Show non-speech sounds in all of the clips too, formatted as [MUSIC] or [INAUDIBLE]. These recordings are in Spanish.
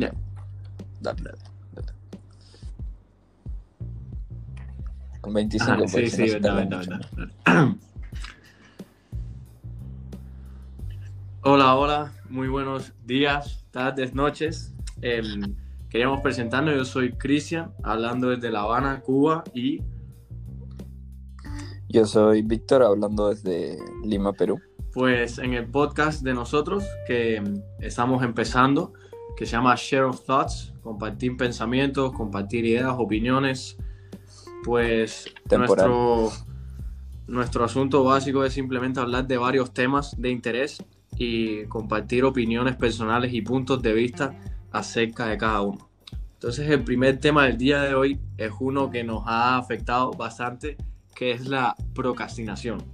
No. Dale, dale. Con 25 Ah, sí, pues, sí, no mucho. verdad. [CLEARS THROAT] Hola, hola, muy buenos días, tardes, noches. Em, queríamos presentarnos, yo soy Cristian, hablando desde La Habana, Cuba, y Yo soy Víctor, hablando desde Lima, Perú. pues en el podcast de nosotros que em, estamos empezando, que se llama Share of Thoughts, compartir pensamientos, compartir ideas, opiniones, pues Temporal. nuestro, nuestro asunto básico es simplemente hablar de varios temas de interés y compartir opiniones personales y puntos de vista acerca de cada uno. Entonces el primer tema del día de hoy es uno que nos ha afectado bastante, que es la procrastinación.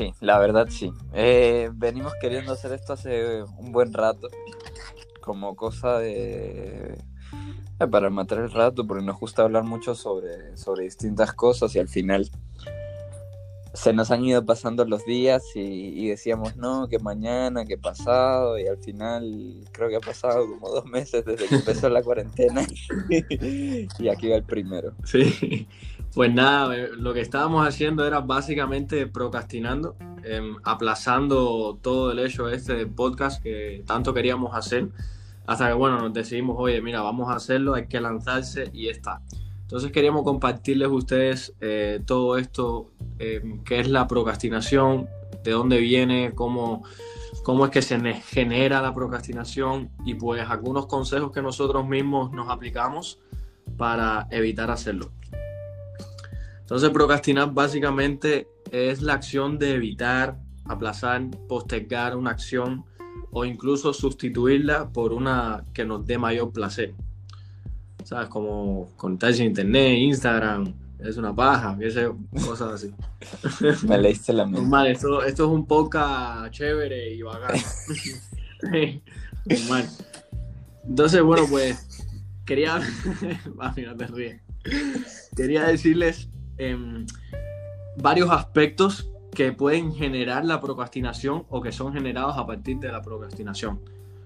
Sí, la verdad sí. Eh, venimos queriendo hacer esto hace un buen rato, como cosa de... eh, para matar el rato, porque nos gusta hablar mucho sobre, sobre distintas cosas y al final se nos han ido pasando los días y, decíamos, no, que mañana, que pasado, y al final creo que ha pasado como dos meses desde que empezó la cuarentena [LAUGHS] y aquí va el primero. Sí, pues nada, eh, lo que estábamos haciendo era básicamente procrastinando, em, aplazando todo el hecho este podcast que tanto queríamos hacer, hasta que bueno, nos decidimos, oye, mira, vamos a hacerlo, hay que lanzarse y está. Entonces queríamos compartirles a ustedes eh, todo esto, em, qué es la procrastinación, de dónde viene, cómo, cómo es que se ne- genera la procrastinación y pues algunos consejos que nosotros mismos nos aplicamos para evitar hacerlo. Entonces, procrastinar básicamente es la acción de evitar, aplazar, postergar una acción o incluso sustituirla por una que nos dé mayor placer. ¿Sabes? Como conectarse a internet, Instagram, es una paja, cosas así. [LAUGHS] Me leíste la mente. Normal, esto, esto es un podcast chévere y bacán. [LAUGHS] Normal. Entonces, bueno, pues quería. [LAUGHS] Mami, no te ríes. Quería decirles em, varios aspectos que pueden generar la procrastinación o que son generados a partir de la procrastinación.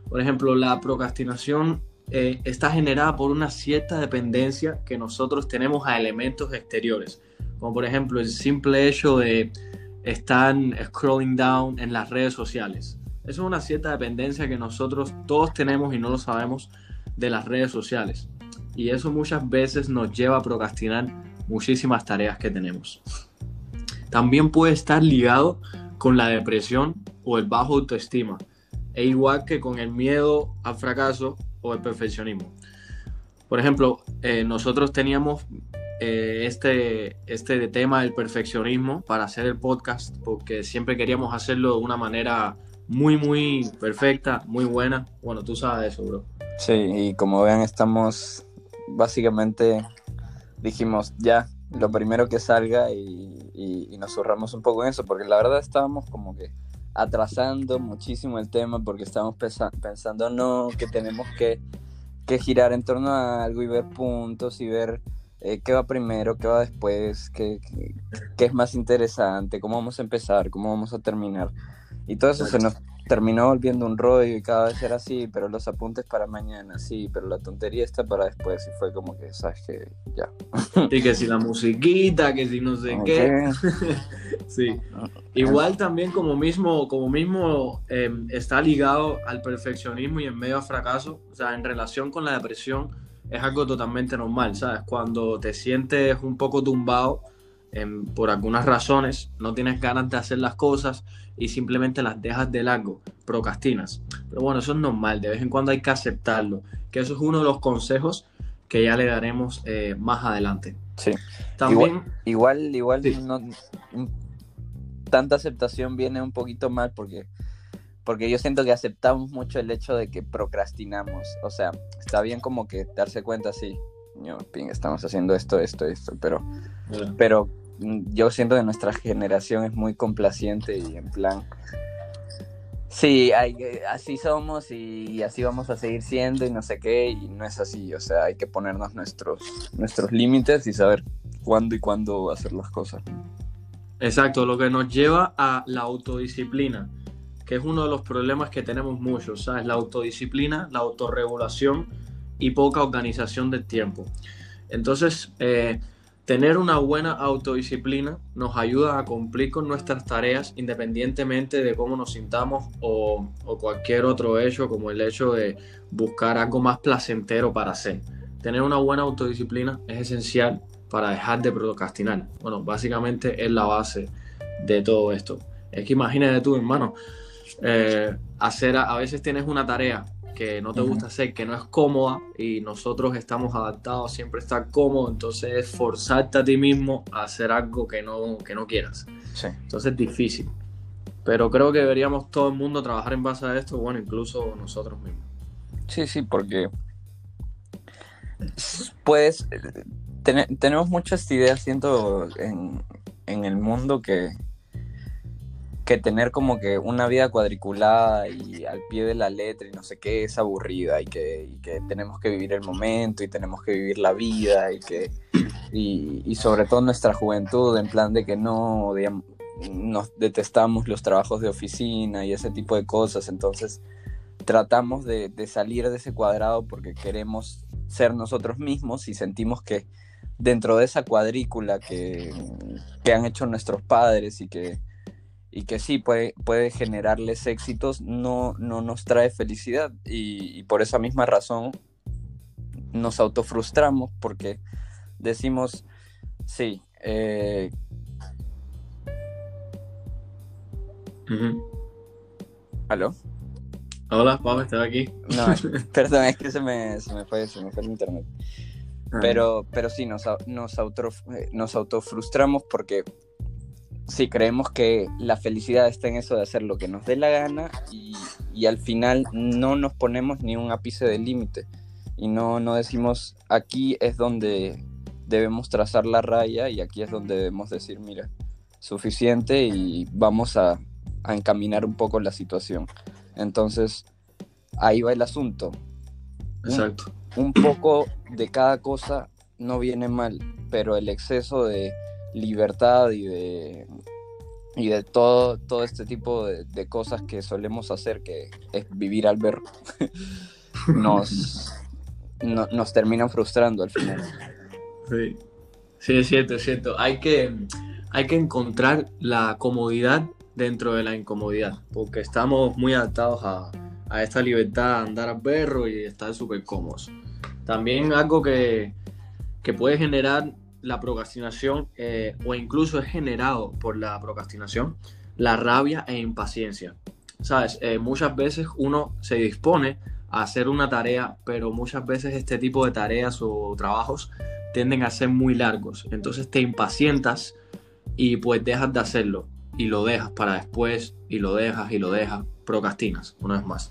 Por ejemplo, la procrastinación eh, está generada por una cierta dependencia que nosotros tenemos a elementos exteriores, como por ejemplo el simple hecho de estar scrolling down en las redes sociales. Eso es una cierta dependencia que nosotros todos tenemos y no lo sabemos de las redes sociales. Y eso muchas veces nos lleva a procrastinar muchísimas tareas que tenemos. También puede estar ligado con la depresión o el bajo autoestima, e igual que con el miedo al fracaso o el perfeccionismo. Por ejemplo, eh, nosotros teníamos eh, este, este tema del perfeccionismo para hacer el podcast porque siempre queríamos hacerlo de una manera muy, muy perfecta, muy buena. Bueno, tú sabes eso, bro. Sí, y como vean, estamos básicamente dijimos ya lo primero que salga y nos ahorramos un poco en eso, porque la verdad estábamos como que atrasando muchísimo el tema porque estábamos pesa- pensando no, que tenemos que, que girar en torno a algo y ver puntos y ver eh, qué va primero, qué va después, qué, qué- qué es más interesante, cómo vamos a empezar, cómo vamos a terminar. Y todo eso se nos terminó volviendo un rollo y cada vez era así, pero los apuntes para mañana, sí, pero la tontería está para después. Y fue como que, ¿sabes que Ya. Y que si la musiquita, que si no sé qué. [LAUGHS] Sí. Igual también como mismo, como mismo eh, está ligado al perfeccionismo y en medio al fracaso, o sea, en relación con la depresión, es algo totalmente normal, ¿sabes? Cuando te sientes un poco tumbado em, por algunas razones, no tienes ganas de hacer las cosas y simplemente las dejas de largo, procrastinas. Pero bueno, eso es normal, de vez en cuando hay que aceptarlo, que eso es uno de los consejos que ya le daremos eh, más adelante. Sí. También, Igual, igual Sí. no, tanta aceptación viene un poquito mal porque, porque yo siento que aceptamos mucho el hecho de que procrastinamos. O sea, está bien como que darse cuenta, sí, yo, ping, estamos haciendo esto, esto, esto, pero, pero mm, yo siento que nuestra generación es muy complaciente y en plan, sí, hay, así somos y, y así vamos a seguir siendo y no sé qué, y no es así, o sea, hay que ponernos nuestros, nuestros límites y saber cuándo y cuándo hacer las cosas. Exacto, lo que nos lleva a la autodisciplina. que es uno de los problemas que tenemos muchos, ¿sabes? La autodisciplina, la autorregulación y poca organización del tiempo. Entonces, eh, tener una buena autodisciplina nos ayuda a cumplir con nuestras tareas independientemente de cómo nos sintamos o, o cualquier otro hecho, como el hecho de buscar algo más placentero para hacer. Tener una buena autodisciplina es esencial para dejar de procrastinar. Bueno, básicamente es la base de todo esto. Es que imagínate tú, hermano, eh, hacer a, veces tienes una tarea que no te gusta hacer, que no es cómoda y nosotros estamos adaptados siempre estar cómodo, entonces es forzarte a ti mismo a hacer algo que no, que no quieras. Entonces es difícil. Pero creo que deberíamos todo el mundo trabajar en base a esto, bueno, incluso nosotros mismos. Sí, sí, porque pues tenemos muchas ideas, siento, en, en el mundo que, que tener como que una vida cuadriculada y al pie de la letra y no sé qué es aburrida y que, tenemos que vivir el momento y tenemos que vivir la vida y que y, sobre todo nuestra juventud en plan de que no nos detestamos los trabajos de oficina y ese tipo de cosas. Entonces tratamos de, salir de ese cuadrado porque queremos ser nosotros mismos y sentimos que dentro de esa cuadrícula que, que han hecho nuestros padres y que y que sí puede, puede generarles éxitos, no, no nos trae felicidad. Y, por esa misma razón nos autofrustramos porque decimos, sí, eh... ¿Aló? Hola, Pablo, ¿estás aquí? No, [LAUGHS] perdón, es que se me, se me, fue, se me fue el internet. Pero, pero sí, nos, nos, auto, eh, nos autofrustramos porque sí, creemos que la felicidad está en eso de hacer lo que nos dé la gana y, al final no nos ponemos ni un ápice de límite y no, no decimos aquí es donde debemos trazar la raya y aquí es donde debemos decir, mira, suficiente y vamos a, encaminar un poco la situación. Entonces, ahí va el asunto. Exacto. Un poco de cada cosa no viene mal, pero el exceso de libertad y de, y de todo, todo este tipo de, cosas que solemos hacer, que es vivir al ver, [LAUGHS] nos, nos terminan frustrando al final. Sí. sí, es cierto, es cierto. Hay que, hay que encontrar la comodidad dentro de la incomodidad, porque estamos muy adaptados a, a esta libertad de andar al perro y estar súper cómodos. También algo que, que puede generar la procrastinación eh, o incluso es generado por la procrastinación la rabia e impaciencia. Sabes, eh, muchas veces uno se dispone a hacer una tarea, pero muchas veces este tipo de tareas o trabajos tienden a ser muy largos. Entonces te impacientas y pues dejas de hacerlo y lo dejas para después y lo dejas y lo dejas, procrastinas una vez más.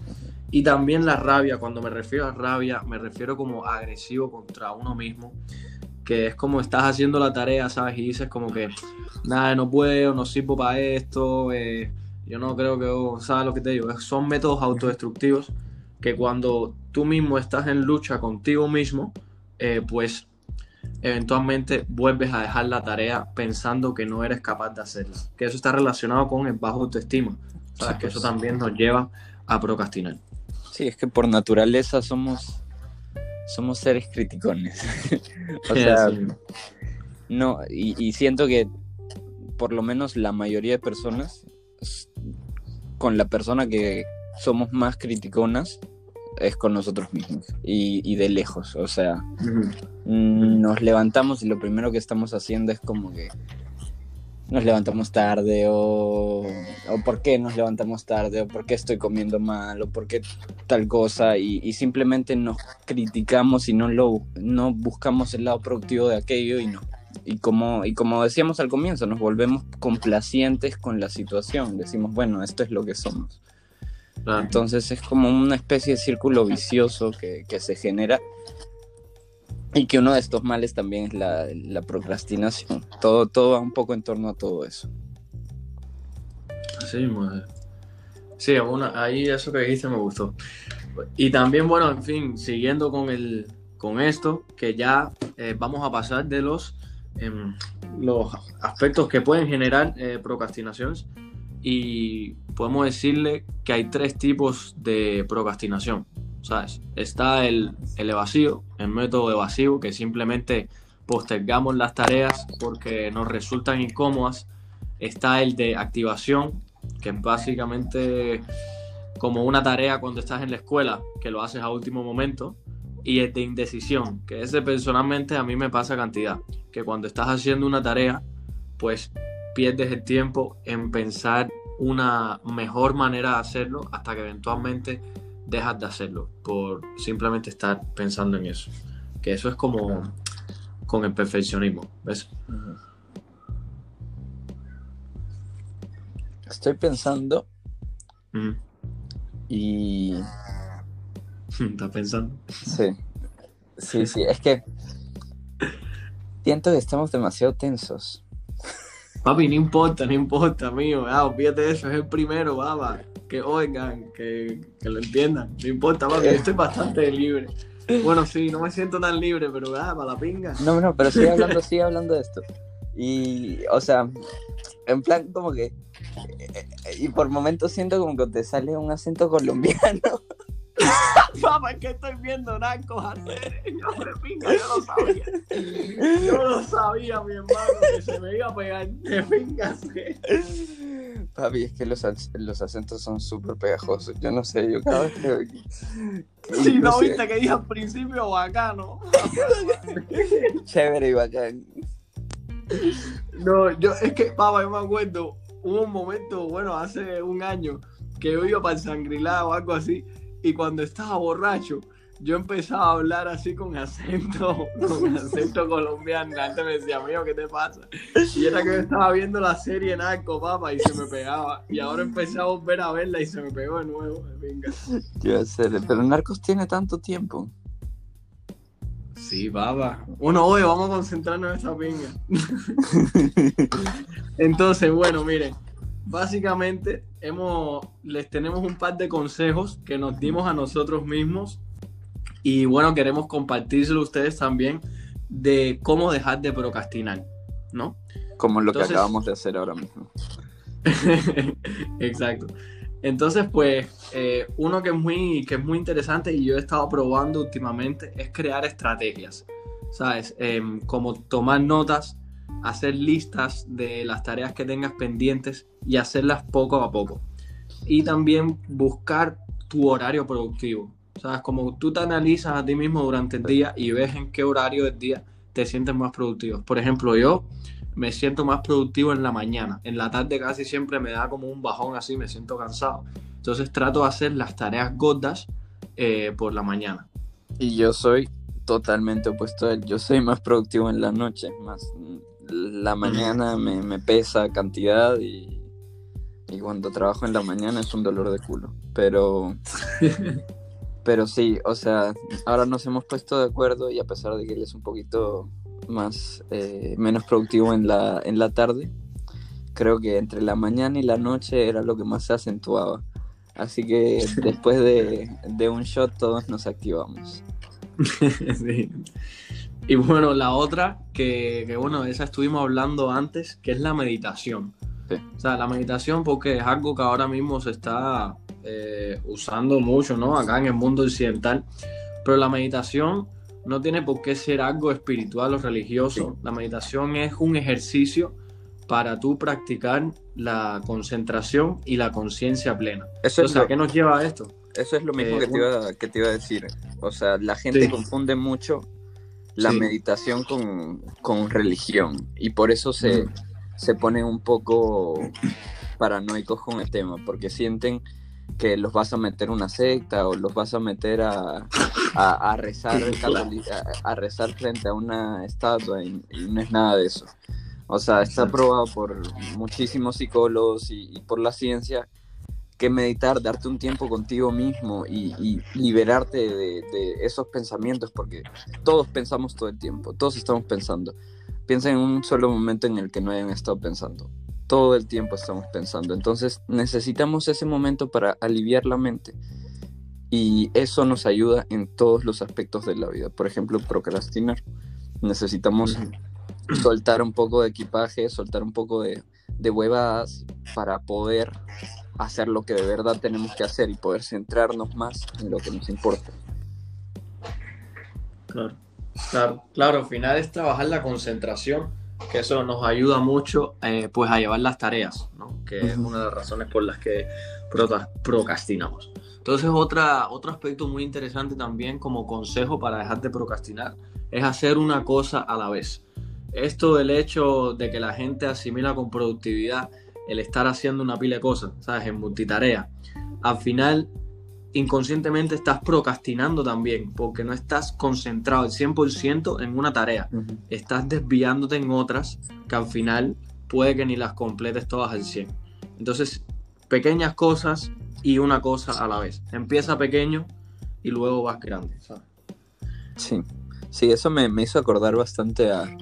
Y también la rabia, cuando me refiero a rabia, me refiero como agresivo contra uno mismo que es como estás haciendo la tarea, ¿sabes? Y dices como que, nada, no puedo, no sirvo para esto, eh, yo no creo que, ¿sabes lo que te digo? Son métodos autodestructivos que cuando tú mismo estás en lucha contigo mismo, eh, pues eventualmente vuelves a dejar la tarea pensando que no eres capaz de hacerla. Que eso está relacionado con el bajo autoestima. ¿Sabes? que eso pues. también nos lleva a procrastinar. Sí, es que por naturaleza somos somos seres criticones. [LAUGHS] o sea, no, y, siento que por lo menos la mayoría de personas, con la persona que somos más criticonas, es con nosotros mismos y, de lejos. O sea, nos levantamos y lo primero que estamos haciendo es como que nos levantamos tarde o, o por qué nos levantamos tarde o por qué estoy comiendo mal o por qué tal cosa y, simplemente nos criticamos y no lo no buscamos el lado productivo de aquello y no y como y como decíamos al comienzo nos volvemos complacientes con la situación decimos bueno esto es lo que somos entonces es como una especie de círculo vicioso que, que se genera y que uno de estos males también es la, procrastinación. Todo, todo va un poco en torno a todo eso. Sí, sí ahí eso que dijiste me gustó. Y también, bueno, en fin, siguiendo con, el, con esto, que ya eh, vamos a pasar de los, em, los aspectos que pueden generar eh, procrastinación. Y podemos decirle que hay tres tipos de procrastinación. ¿Sabes? Está el, el evasivo, el método evasivo, que simplemente postergamos las tareas porque nos resultan incómodas. Está el de activación, que es básicamente como una tarea cuando estás en la escuela, que lo haces a último momento. Y el de indecisión, que ese personalmente a mí me pasa cantidad, que cuando estás haciendo una tarea, pues pierdes el tiempo en pensar una mejor manera de hacerlo hasta que eventualmente dejas de hacerlo por simplemente estar pensando en eso. Que eso es como con el perfeccionismo, ¿ves? Estoy pensando Mm. y [LAUGHS] ¿Estás pensando? sí, sí, sí, es que siento que estamos demasiado tensos. Papi, no importa, no importa, mío. Ah, olvídate de eso, es el primero, baba. Que oigan, que, que lo entiendan. No importa, papi, yo estoy bastante libre. Bueno, sí, no me siento tan libre, pero ah, para la pinga. No, no, pero sigue hablando, sigue hablando de esto. Y, o sea, en plan como que, eh, y por momentos siento como que te sale un acento colombiano. [LAUGHS] Papá, es que estoy viendo narcos [LAUGHS] hacer. Yo pinga, yo lo sabía. Yo lo sabía, mi hermano, que se me iba a pegar de pinga. Papi, es que los, los acentos son súper pegajosos. Yo no sé, yo cada vez que... que Si no viste que dije al principio bacano. [LAUGHS] Chévere y bacán. No, yo, es que, papá, yo me acuerdo, hubo un momento, bueno, hace un año, que yo iba para el Sangrilá o algo así, y cuando estaba borracho, yo empezaba a hablar así con acento, con [LAUGHS] acento colombiano. La gente me decía, amigo, ¿qué te pasa? Y era que yo estaba viendo la serie Narco, papá, y se me pegaba. Y ahora empecé a volver a verla y se me pegó de nuevo. Venga. ¿Qué va a hacer? Pero Narcos tiene tanto tiempo. Sí, papá. Bueno, oye, vamos a concentrarnos en esa pinga. [LAUGHS] Entonces, bueno, miren, básicamente hemos, les tenemos un par de consejos que nos dimos a nosotros mismos y bueno, queremos compartírselo a ustedes también de cómo dejar de procrastinar, ¿no? Como lo Entonces- que acabamos de hacer ahora mismo. [LAUGHS] Exacto. Entonces, pues, eh, uno que es, muy, que es muy interesante y yo he estado probando últimamente es crear estrategias, ¿sabes? Em, como tomar notas, hacer listas de las tareas que tengas pendientes y hacerlas poco a poco. Y también buscar tu horario productivo, ¿sabes? Como tú te analizas a ti mismo durante el día y ves en qué horario del día te sientes más productivo. Por ejemplo, yo me siento más productivo en la mañana. En la tarde casi siempre me da como un bajón así, me siento cansado. Entonces trato de hacer las tareas gordas eh, por la mañana. Y yo soy totalmente opuesto a él. Yo soy más productivo en la noche. Más la mañana me, me pesa cantidad y, y cuando trabajo en la mañana es un dolor de culo. Pero, [LAUGHS] pero sí, o sea, ahora nos hemos puesto de acuerdo y a pesar de que él es un poquito más eh, menos productivo en la, en la tarde, creo que entre la mañana y la noche era lo que más se acentuaba. Así que después de, de un shot todos nos activamos. [LAUGHS] Sí. Y bueno, la otra, que, que, bueno, esa estuvimos hablando antes, que es la meditación. Sí. O sea, la meditación porque es algo que ahora mismo se está eh, usando mucho, ¿no? Acá en el mundo occidental. Pero la meditación no tiene por qué ser algo espiritual o religioso. La meditación es un ejercicio para tú practicar la concentración y la conciencia plena. Eso O sea, lo, ¿qué nos lleva a esto? eso es lo mismo Eh, que, te iba, que te iba a decir. O sea, la gente Sí. confunde mucho la Sí. meditación con, con religión y por eso se, Mm. se ponen un poco paranoicos con el tema, porque sienten que los vas a meter a una secta o los vas a meter a, a, a rezar [LAUGHS] a, a rezar frente a una estatua y, y no es nada de eso. O sea, está probado por muchísimos psicólogos y, y por la ciencia que meditar, darte un tiempo contigo mismo y, y liberarte de, de esos pensamientos, porque todos pensamos todo el tiempo, todos estamos pensando. Piensa en un solo momento en el que no hayan estado pensando. Todo el tiempo estamos pensando. Entonces necesitamos ese momento para aliviar la mente. Y eso nos ayuda en todos los aspectos de la vida. Por ejemplo, procrastinar. Necesitamos soltar un poco de equipaje, soltar un poco de, de huevadas para poder hacer lo que de verdad tenemos que hacer y poder centrarnos más en lo que nos importa. Claro, claro, claro, al final es trabajar la concentración, que eso nos ayuda mucho eh, pues a llevar las tareas, ¿no? que es una de las razones por las que procrastinamos. Entonces, otra, otro aspecto muy interesante también como consejo para dejar de procrastinar es hacer una cosa a la vez. Esto del hecho de que la gente asimila con productividad el estar haciendo una pila de cosas, ¿sabes? En multitarea. Al final, inconscientemente estás procrastinando también, porque no estás concentrado al 100% en una tarea. Estás desviándote en otras que al final puede que ni las completes todas al 100. Entonces, pequeñas cosas y una cosa a la vez. Empieza pequeño y luego vas grande, ¿sabes? Sí, sí, eso me, me hizo acordar bastante a,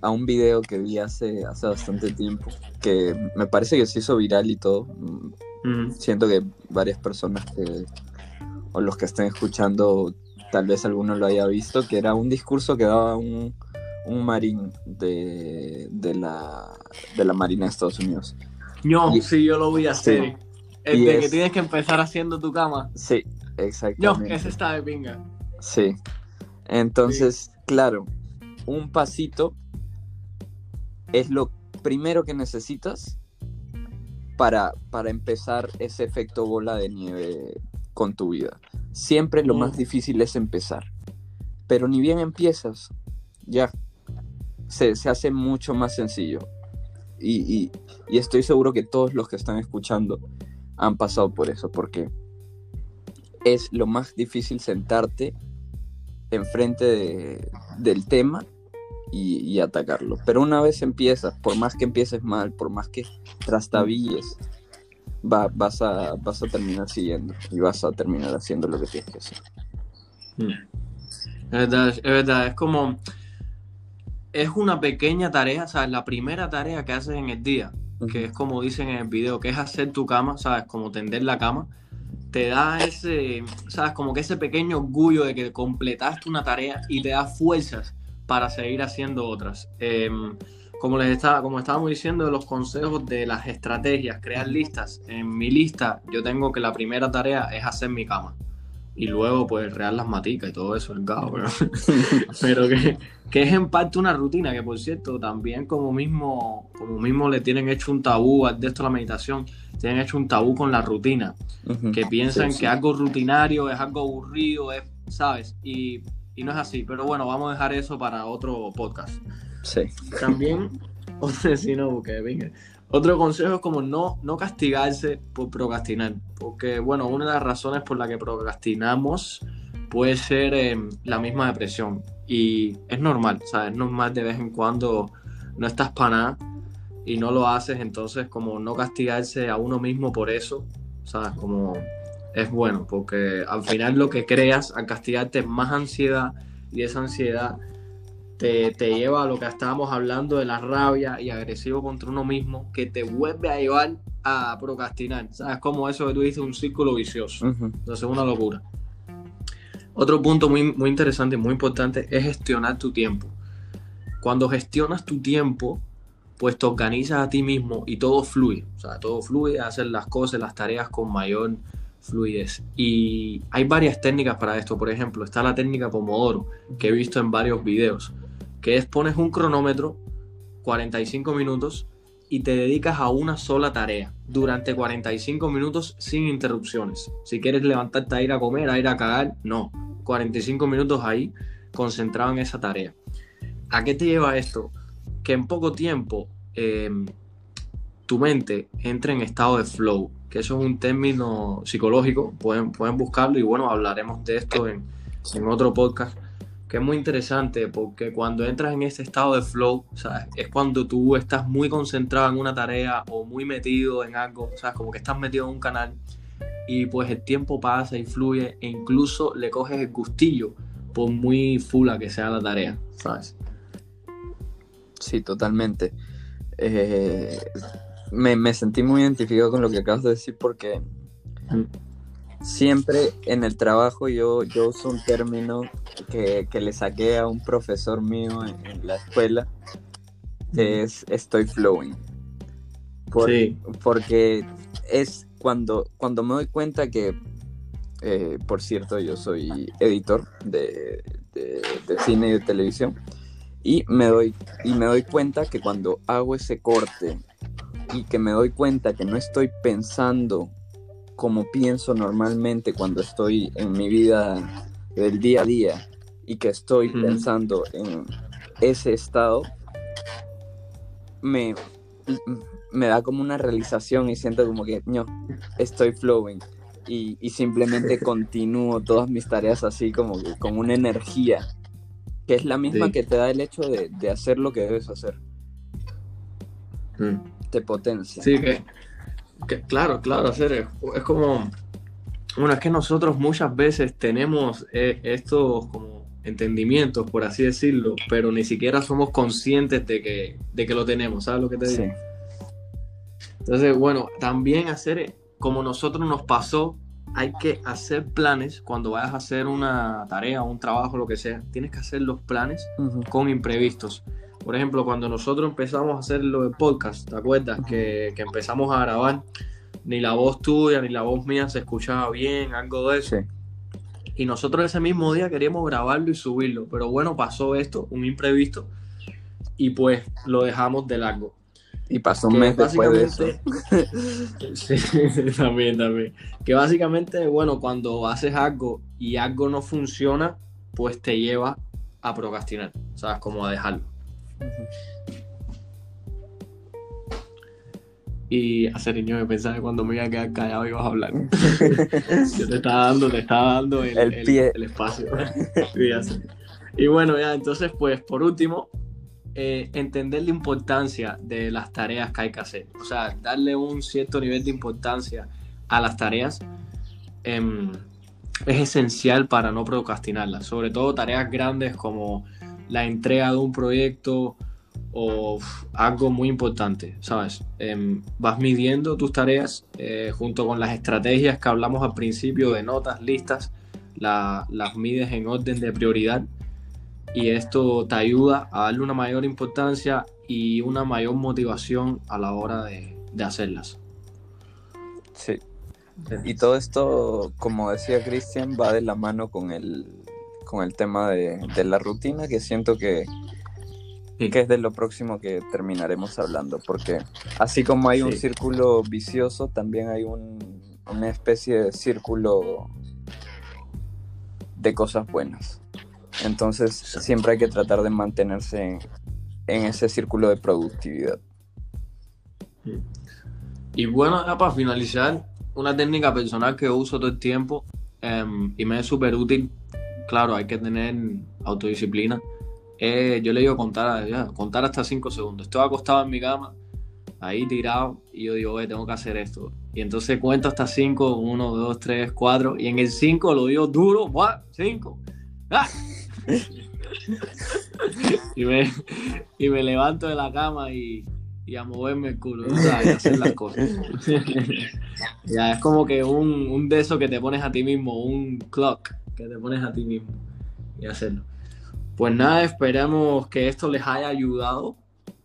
a un video que vi hace, hace bastante tiempo, que me parece que se hizo viral y todo. Siento que varias personas que, o los que estén escuchando, tal vez alguno lo haya visto, que era un discurso que daba un, un marín de, de, la, de la Marina de Estados Unidos. No, sí, yo lo voy a hacer. El de que tienes que empezar haciendo tu cama. Sí, exactamente. No, ese está de pinga. Sí. Entonces, claro, un pasito es lo primero que necesitas para, para empezar ese efecto bola de nieve con tu vida. Siempre lo más difícil es empezar. Pero ni bien empiezas, ya se, hace mucho más sencillo. Y, estoy seguro que todos los que están escuchando han pasado por eso, porque es lo más difícil sentarte enfrente del tema y, atacarlo. Pero una vez empiezas, por más que empieces mal, por más que trastabilles, va, vas, a, vas a terminar siguiendo y vas a terminar haciendo lo que tienes que hacer. Mm. Es verdad, es verdad, es como, es una pequeña tarea, ¿sabes? La primera tarea que haces en el día, que es como dicen en el video, que es hacer tu cama, ¿sabes? Como tender la cama, te da ese, ¿sabes? Como que ese pequeño orgullo de que completaste una tarea y te da fuerzas para seguir haciendo otras. Em, como les estaba, como estábamos diciendo de los consejos de las estrategias, crear listas. En mi lista yo tengo que la primera tarea es hacer mi cama. Y luego pues rear las maticas y todo eso, el gao, pero, [LAUGHS] pero que, que, es en parte una rutina, que por cierto, también como mismo, como mismo le tienen hecho un tabú de esto la meditación, tienen hecho un tabú con la rutina. Que piensan que algo rutinario es algo aburrido, es, ¿sabes? Y y no es así. Pero bueno, vamos a dejar eso para otro podcast. Sí. También, [LAUGHS] si no, venga. Otro consejo es como no, no castigarse por procrastinar. Porque, bueno, una de las razones por la que procrastinamos puede ser em, la misma depresión. Y es normal, ¿sabes? Es normal de vez en cuando no estás para nada y no lo haces. Entonces, como no castigarse a uno mismo por eso, ¿sabes? Como es bueno, porque al final lo que creas al castigarte es más ansiedad y esa ansiedad te, lleva a lo que estábamos hablando de la rabia y agresivo contra uno mismo, que te vuelve a llevar a procrastinar. ¿Sabes? Como eso que tú dices, un círculo vicioso. Entonces es una locura. Otro punto muy, muy interesante y muy importante es gestionar tu tiempo. Cuando gestionas tu tiempo, pues te organizas a ti mismo y todo fluye. O sea, todo fluye, hacer las cosas, las tareas con mayor fluidez. Y hay varias técnicas para esto. Por ejemplo, está la técnica Pomodoro, que he visto en varios videos, que es pones un cronómetro, 45 minutos, y te dedicas a una sola tarea durante 45 minutos sin interrupciones. Si quieres levantarte a ir a comer, a ir a cagar, no. 45 minutos ahí concentrado en esa tarea. ¿A qué te lleva esto? Que en poco tiempo eh, tu mente entra en estado de flow, que eso es un término psicológico, pueden, pueden buscarlo y bueno, hablaremos de esto en, otro podcast, que es muy interesante porque cuando entras en ese estado de flow, es cuando tú estás muy concentrado en una tarea o muy metido en algo, sea, como que estás metido en un canal y pues el tiempo pasa y fluye e incluso le coges el gustillo por muy fula que sea la tarea, ¿sabes? Sí, totalmente. Eh, me, sentí muy identificado con lo que acabas de decir porque siempre en el trabajo yo, yo uso un término que, le saqué a un profesor mío en, la escuela, que es estoy flowing. sí. Porque es cuando, cuando me doy cuenta que, eh, por cierto, yo soy editor de, de, de cine y de televisión. Y me, doy, y me doy cuenta que cuando hago ese corte y que me doy cuenta que no estoy pensando como pienso normalmente cuando estoy en mi vida del día a día y que estoy pensando en ese estado, me, me da como una realización y siento como que no, estoy flowing y, simplemente [LAUGHS] continúo todas mis tareas así como con una energía que es la misma que te da el hecho de, hacer lo que debes hacer. Mm. Te potencia. Sí, que, claro, claro, hacer es, como, bueno, es que nosotros muchas veces tenemos eh, estos como entendimientos, por así decirlo, pero ni siquiera somos conscientes de que, de que lo tenemos, ¿sabes lo que te digo? Sí. Entonces, bueno, también hacer como nosotros nos pasó hay que hacer planes cuando vayas a hacer una tarea, un trabajo, lo que sea. Tienes que hacer los planes con imprevistos. Por ejemplo, cuando nosotros empezamos a hacer lo de podcast, ¿te acuerdas? que, empezamos a grabar, ni la voz tuya ni la voz mía se escuchaba bien, algo de eso. Y nosotros ese mismo día queríamos grabarlo y subirlo. Pero bueno, pasó esto, un imprevisto, y pues lo dejamos de largo. Y pasó un mes después de eso. [LAUGHS] sí, [LAUGHS] también, también. Que básicamente, bueno, cuando haces algo y algo no funciona, pues te lleva a procrastinar, ¿sabes? Como a dejarlo. Y hacer niño me pensaba que cuando me iba a quedar callado ibas a hablar. [LAUGHS] Yo te estaba dando, te estaba dando el, el espacio. [LAUGHS] y bueno, ya, entonces, pues por último, eh, entender la importancia de las tareas que hay que hacer. O sea, darle un cierto nivel de importancia a las tareas em, es esencial para no procrastinarlas. Sobre todo tareas grandes como la entrega de un proyecto o algo muy importante, ¿sabes? Em, vas midiendo tus tareas eh, junto con las estrategias que hablamos al principio de notas, listas, las mides en orden de prioridad y esto te ayuda a darle una mayor importancia y una mayor motivación a la hora de, hacerlas. Sí. Y todo esto, como decía Cristian, va de la mano con el, con el tema de, la rutina, que siento que, que es de lo próximo que terminaremos hablando, porque así como hay un círculo vicioso, también hay una especie de círculo de cosas buenas. Entonces siempre hay que tratar de mantenerse en, ese círculo de productividad. Y bueno, ya para finalizar, una técnica personal que uso todo el tiempo em, y me es súper útil, claro, hay que tener autodisciplina. yo le digo contar, contar hasta 5 segundos. Estoy acostado en mi cama, ahí tirado, y yo digo, tengo que hacer esto. Y entonces cuento hasta 5, 1, 2, 3, 4, y en el 5 lo digo duro, 5. ¡Ah! [LAUGHS] y, me, y me levanto de la cama y, a moverme el culo, y a hacer las cosas. [LAUGHS] ya, es como que un, un de esos que te pones a ti mismo, un clock que te pones a ti mismo y hacerlo. Pues nada, esperamos que esto les haya ayudado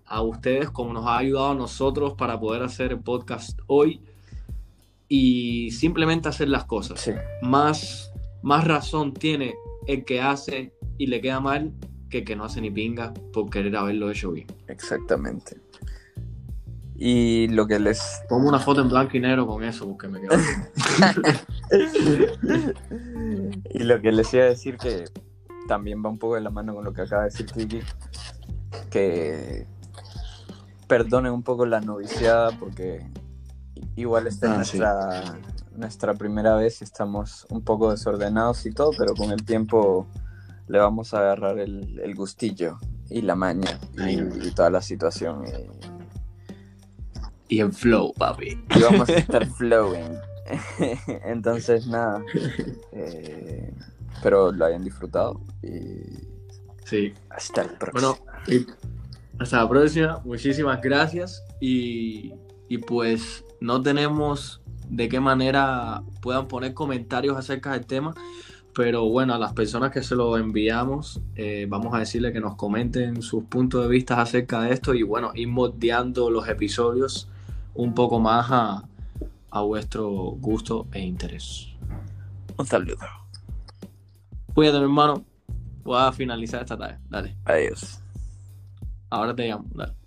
a ustedes como nos ha ayudado a nosotros para poder hacer el podcast hoy y simplemente hacer las cosas. Más, más razón tiene el que hace y le queda mal que que no hace ni pinga por querer haberlo hecho bien. Exactamente. Y lo que les. Pongo una foto en blanco y negro con eso, porque me queda [LAUGHS] [LAUGHS] Y lo que les iba a decir que también va un poco de la mano con lo que acaba de decir Kiki, que perdonen un poco la noviciada porque igual esta es ah, nuestra, nuestra primera vez y estamos un poco desordenados y todo, pero con el tiempo le vamos a agarrar el, gustillo y la maña y, toda la situación. Y, en flow, papi. Y vamos a [LAUGHS] estar flowing. [LAUGHS] Entonces, nada. Eh, espero lo hayan disfrutado. Y sí. Hasta el próximo. Bueno, hasta la próxima. Muchísimas gracias. Y, y pues no tenemos de qué manera puedan poner comentarios acerca del tema. Pero bueno, a las personas que se lo enviamos, eh, vamos a decirle que nos comenten sus puntos de vista acerca de esto y bueno, ir moldeando los episodios un poco más a, a vuestro gusto e interés. Un saludo. Cuídate, mi hermano. Voy a finalizar esta tarde. Dale. Adiós. Ahora te llamo. Dale.